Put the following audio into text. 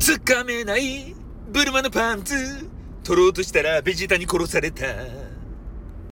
つかめない。ブルマのパンツ。取ろうとしたらベジータに殺された。